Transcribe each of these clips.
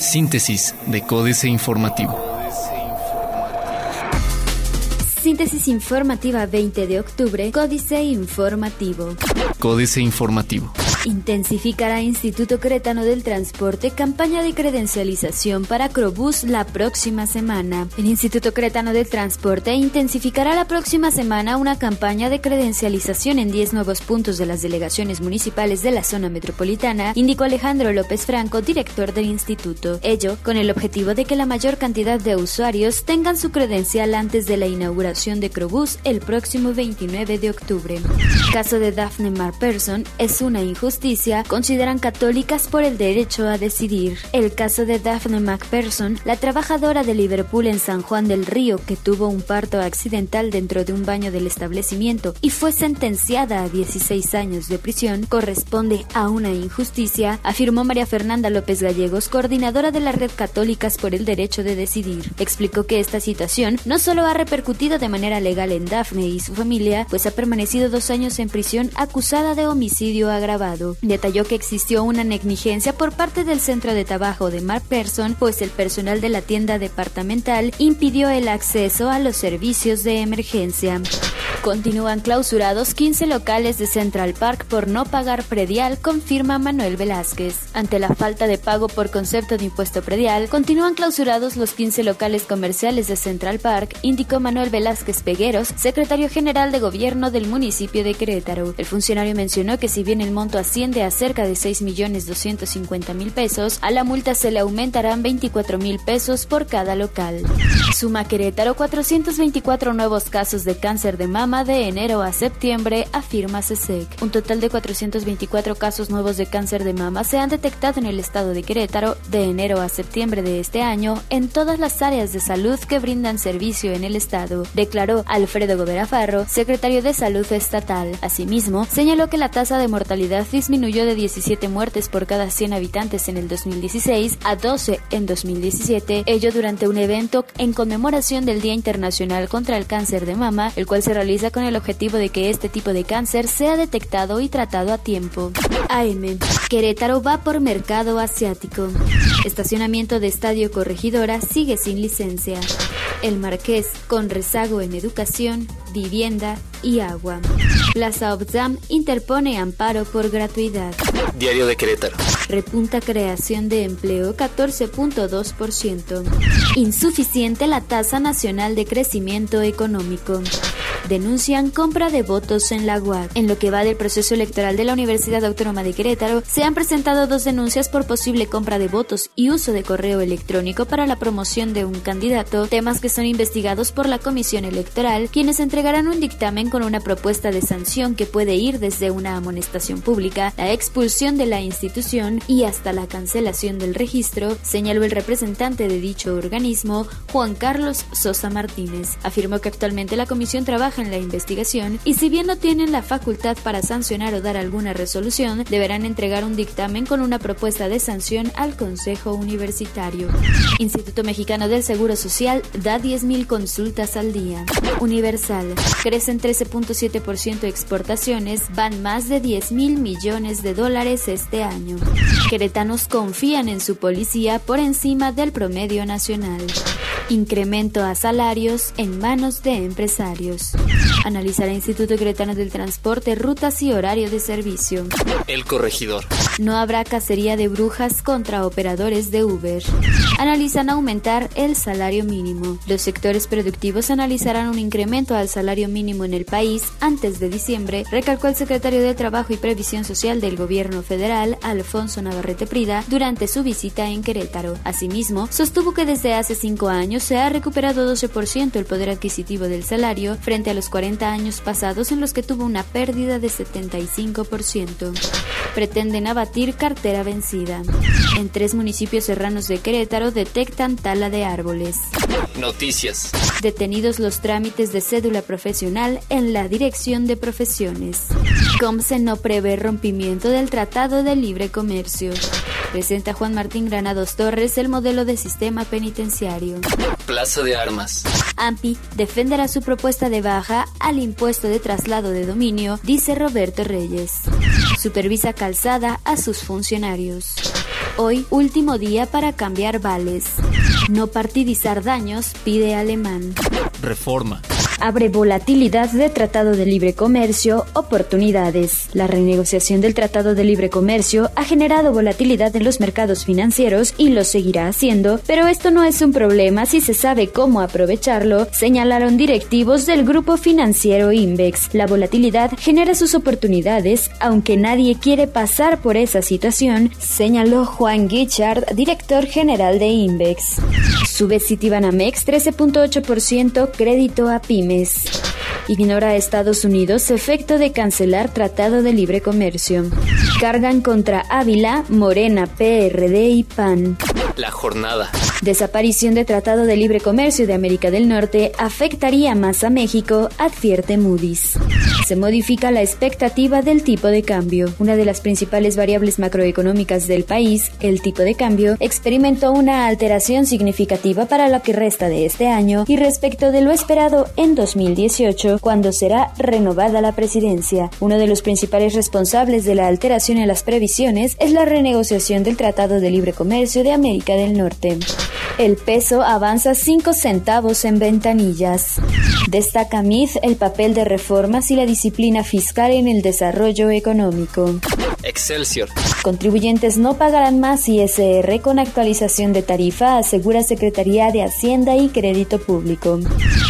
Síntesis de Códice Informativo. Síntesis informativa 20 de octubre, Códice Informativo. Códice Informativo. Intensificará Instituto Cretano del Transporte campaña de credencialización para Crobús la próxima semana. El Instituto Cretano del Transporte intensificará la próxima semana una campaña de credencialización en 10 nuevos puntos de las delegaciones municipales de la zona metropolitana, indicó Alejandro López Franco, director del instituto. Ello con el objetivo de que la mayor cantidad de usuarios tengan su credencial antes de la inauguración de Crobús el próximo 29 de octubre. Caso de Daphne Marperson es una injusticia Justicia consideran católicas por el derecho a decidir. El caso de Daphne McPherson, la trabajadora de Liverpool en San Juan del Río que tuvo un parto accidental dentro de un baño del establecimiento y fue sentenciada a 16 años de prisión, corresponde a una injusticia, afirmó María Fernanda López Gallegos, coordinadora de la Red Católicas por el Derecho de Decidir. Explicó que esta situación no solo ha repercutido de manera legal en Daphne y su familia, pues ha permanecido dos años en prisión acusada de homicidio agravado. Detalló que existió una negligencia por parte del centro de trabajo de Mark Person, pues el personal de la tienda departamental impidió el acceso a los servicios de emergencia. Continúan clausurados 15 locales de Central Park por no pagar predial, confirma Manuel Velázquez. Ante la falta de pago por concepto de impuesto predial, continúan clausurados los 15 locales comerciales de Central Park, indicó Manuel Velázquez Pegueros, secretario general de gobierno del municipio de Querétaro. El funcionario mencionó que si bien el monto asciende a cerca de 6.250.000 pesos, a la multa se le aumentarán 24.000 pesos por cada local. Suma Querétaro 424 nuevos casos de cáncer de mama de enero a septiembre, afirma CSEC. Un total de 424 casos nuevos de cáncer de mama se han detectado en el estado de Querétaro de enero a septiembre de este año en todas las áreas de salud que brindan servicio en el estado, declaró Alfredo Gobera Farro, secretario de Salud Estatal. Asimismo, señaló que la tasa de mortalidad disminuyó de 17 muertes por cada 100 habitantes en el 2016 a 12 en 2017, ello durante un evento en conmemoración del Día Internacional contra el Cáncer de Mama, el cual se realiza con el objetivo de que este tipo de cáncer sea detectado y tratado a tiempo. AM. Querétaro va por mercado asiático. Estacionamiento de Estadio Corregidora sigue sin licencia. El Marqués con rezago en educación, vivienda y agua. Plaza Obzam interpone amparo por gratuidad. Diario de Querétaro. Repunta creación de empleo 14.2%. Insuficiente la tasa nacional de crecimiento económico denuncian compra de votos en la UAC. En lo que va del proceso electoral de la Universidad Autónoma de Querétaro, se han presentado dos denuncias por posible compra de votos y uso de correo electrónico para la promoción de un candidato, temas que son investigados por la Comisión Electoral, quienes entregarán un dictamen con una propuesta de sanción que puede ir desde una amonestación pública, la expulsión de la institución y hasta la cancelación del registro, señaló el representante de dicho organismo, Juan Carlos Sosa Martínez. Afirmó que actualmente la comisión trabaja en la investigación y si bien no tienen la facultad para sancionar o dar alguna resolución, deberán entregar un dictamen con una propuesta de sanción al Consejo Universitario. Instituto Mexicano del Seguro Social da 10.000 consultas al día. Universal. Crecen 13.7% exportaciones, van más de 10 mil millones de dólares este año. Queretanos confían en su policía por encima del promedio nacional. Incremento a salarios en manos de empresarios. Analizará Instituto Cretano del Transporte rutas y horario de servicio. El corregidor. No habrá cacería de brujas contra operadores de Uber. Analizan aumentar el salario mínimo. Los sectores productivos analizarán un incremento al salario mínimo en el país antes de diciembre, recalcó el secretario de Trabajo y Previsión Social del Gobierno Federal, Alfonso Navarrete Prida, durante su visita en Querétaro. Asimismo, sostuvo que desde hace cinco años se ha recuperado 12% el poder adquisitivo del salario frente a los 40 años pasados en los que tuvo una pérdida de 75%. Pretenden abatir cartera vencida. En tres municipios serranos de Querétaro detectan tala de árboles. Noticias. Detenidos los trámites de cédula profesional en la Dirección de Profesiones. Comce no prevé rompimiento del Tratado de Libre Comercio. Presenta Juan Martín Granados Torres el modelo de sistema penitenciario. Plaza de Armas. AMPI defenderá su propuesta de baja al impuesto de traslado de dominio, dice Roberto Reyes. Supervisa calzada a sus funcionarios. Hoy, último día para cambiar vales. No partidizar daños, pide Alemán. Reforma abre volatilidad de Tratado de Libre Comercio, oportunidades. La renegociación del Tratado de Libre Comercio ha generado volatilidad en los mercados financieros y lo seguirá haciendo, pero esto no es un problema si se sabe cómo aprovecharlo, señalaron directivos del grupo financiero Invex. La volatilidad genera sus oportunidades, aunque nadie quiere pasar por esa situación, señaló Juan Guichard, director general de Invex. Sube Citibanamex 13.8% crédito a PYME Ignora a Estados Unidos efecto de cancelar Tratado de Libre Comercio. Cargan contra Ávila, Morena, PRD y PAN. La jornada. Desaparición de Tratado de Libre Comercio de América del Norte afectaría más a México, advierte Moody's. Se modifica la expectativa del tipo de cambio. Una de las principales variables macroeconómicas del país, el tipo de cambio, experimentó una alteración significativa para lo que resta de este año y respecto de lo esperado en 2018, cuando será renovada la presidencia. Uno de los principales responsables de la alteración en las previsiones es la renegociación del Tratado de Libre Comercio de América del Norte. El peso avanza 5 centavos en ventanillas. Destaca MIF el papel de reformas y la disciplina fiscal en el desarrollo económico. Excelsior. Contribuyentes no pagarán más ISR con actualización de tarifa, asegura Secretaría de Hacienda y Crédito Público.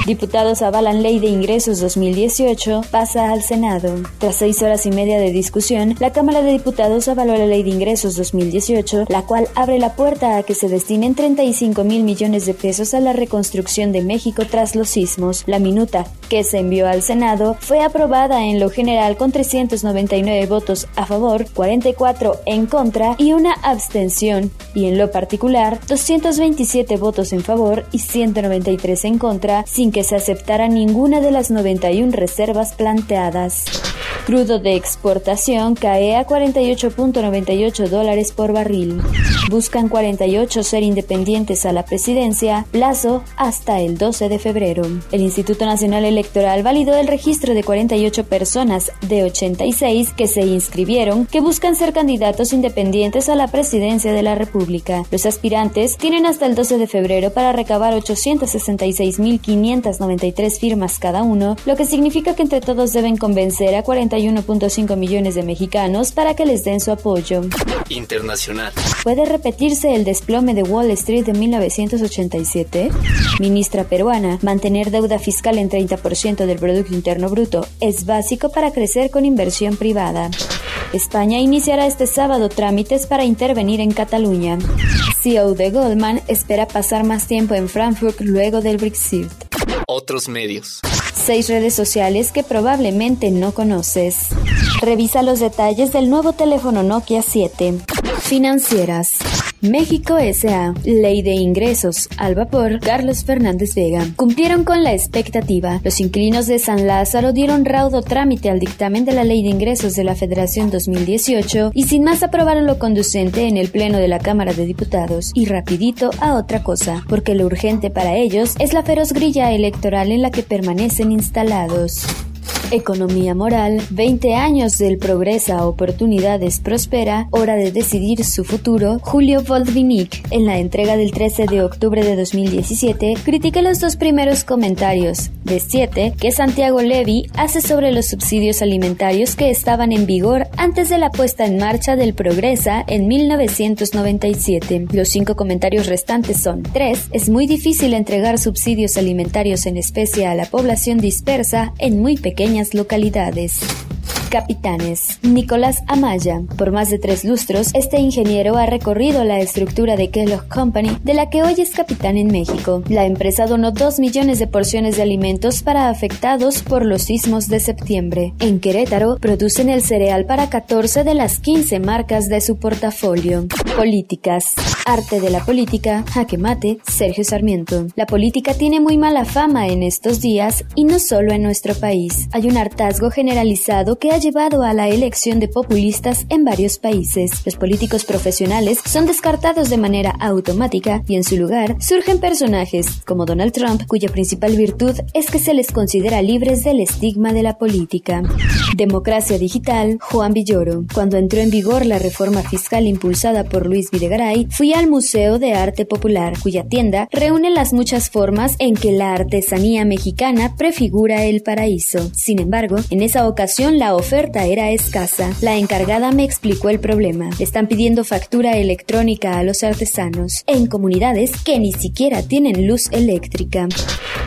Diputados avalan Ley de Ingresos 2018, pasa al Senado. Tras seis horas y media de discusión, la Cámara de Diputados avaló la Ley de Ingresos 2018, la cual abre la puerta a que se destinen 35 mil millones de pesos a la reconstrucción de México tras los sismos. La minuta, que se envió al Senado, fue aprobada en lo general con 399 votos a favor, 44 en contra y una abstención, y en lo particular 227 votos en favor y 193 en contra, sin que se aceptara ninguna de las 91 reservas planteadas. Crudo de exportación cae a 48.98 dólares por barril. Buscan 48 ser independientes a la presidencia, plazo hasta el 12 de febrero. El Instituto Nacional Electoral validó el registro de 48 personas de 86 que se inscribieron que buscan ser candidatos independientes a la presidencia de la República. Los aspirantes tienen hasta el 12 de febrero para recabar 866.593 firmas cada uno, lo que significa que entre todos deben convencer a 41.5 millones de mexicanos para que les den su apoyo. Internacional. ¿Puede repetirse el desplome de Wall Street de 1987? Ministra peruana, mantener deuda fiscal en 30% del Producto Interno Bruto es básico para crecer con inversión privada. España iniciará este sábado trámites para intervenir en Cataluña. CEO de Goldman espera pasar más tiempo en Frankfurt luego del Brexit. Otros medios. Seis redes sociales que probablemente no conoces. Revisa los detalles del nuevo teléfono Nokia 7. Financieras. México S.A. Ley de Ingresos. Al vapor. Carlos Fernández Vega. Cumplieron con la expectativa. Los inquilinos de San Lázaro dieron raudo trámite al dictamen de la Ley de Ingresos de la Federación 2018 y sin más aprobaron lo conducente en el Pleno de la Cámara de Diputados. Y rapidito a otra cosa, porque lo urgente para ellos es la feroz grilla electoral en la que permanecen instalados. Economía moral, 20 años del Progresa Oportunidades Prospera, hora de decidir su futuro, Julio Voldvinic, en la entrega del 13 de octubre de 2017, critica los dos primeros comentarios, de 7, que Santiago Levy hace sobre los subsidios alimentarios que estaban en vigor antes de la puesta en marcha del Progresa en 1997. Los cinco comentarios restantes son 3. Es muy difícil entregar subsidios alimentarios en especie a la población dispersa en muy localidades. Capitanes. Nicolás Amaya. Por más de tres lustros, este ingeniero ha recorrido la estructura de Kellogg Company, de la que hoy es capitán en México. La empresa donó dos millones de porciones de alimentos para afectados por los sismos de septiembre. En Querétaro, producen el cereal para 14 de las 15 marcas de su portafolio. Políticas. Arte de la política, jaque mate, Sergio Sarmiento. La política tiene muy mala fama en estos días y no solo en nuestro país. Hay un hartazgo generalizado que ha llevado a la elección de populistas en varios países. Los políticos profesionales son descartados de manera automática y en su lugar surgen personajes como Donald Trump, cuya principal virtud es que se les considera libres del estigma de la política. Democracia Digital, Juan Villoro. Cuando entró en vigor la reforma fiscal impulsada por Luis Videgaray, fui al Museo de Arte Popular, cuya tienda reúne las muchas formas en que la artesanía mexicana prefigura el paraíso. Sin embargo, en esa ocasión la oferta era escasa. La encargada me explicó el problema. Están pidiendo factura electrónica a los artesanos en comunidades que ni siquiera tienen luz eléctrica.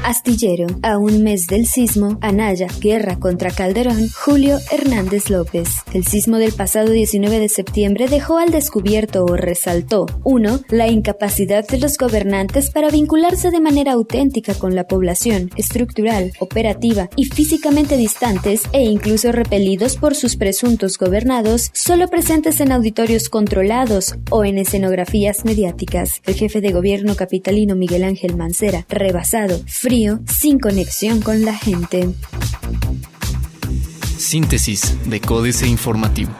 Astillero. A un mes del sismo, Anaya, guerra contra Calderón, Julio Hernández López. El sismo del pasado 19 de septiembre dejó al descubierto o resaltó 1. La incapacidad de los gobernantes para vincularse de manera auténtica con la población, estructural, operativa y físicamente distantes e incluso por sus presuntos gobernados, solo presentes en auditorios controlados o en escenografías mediáticas. El jefe de gobierno capitalino Miguel Ángel Mancera, rebasado, frío, sin conexión con la gente. Síntesis de Códice Informativo.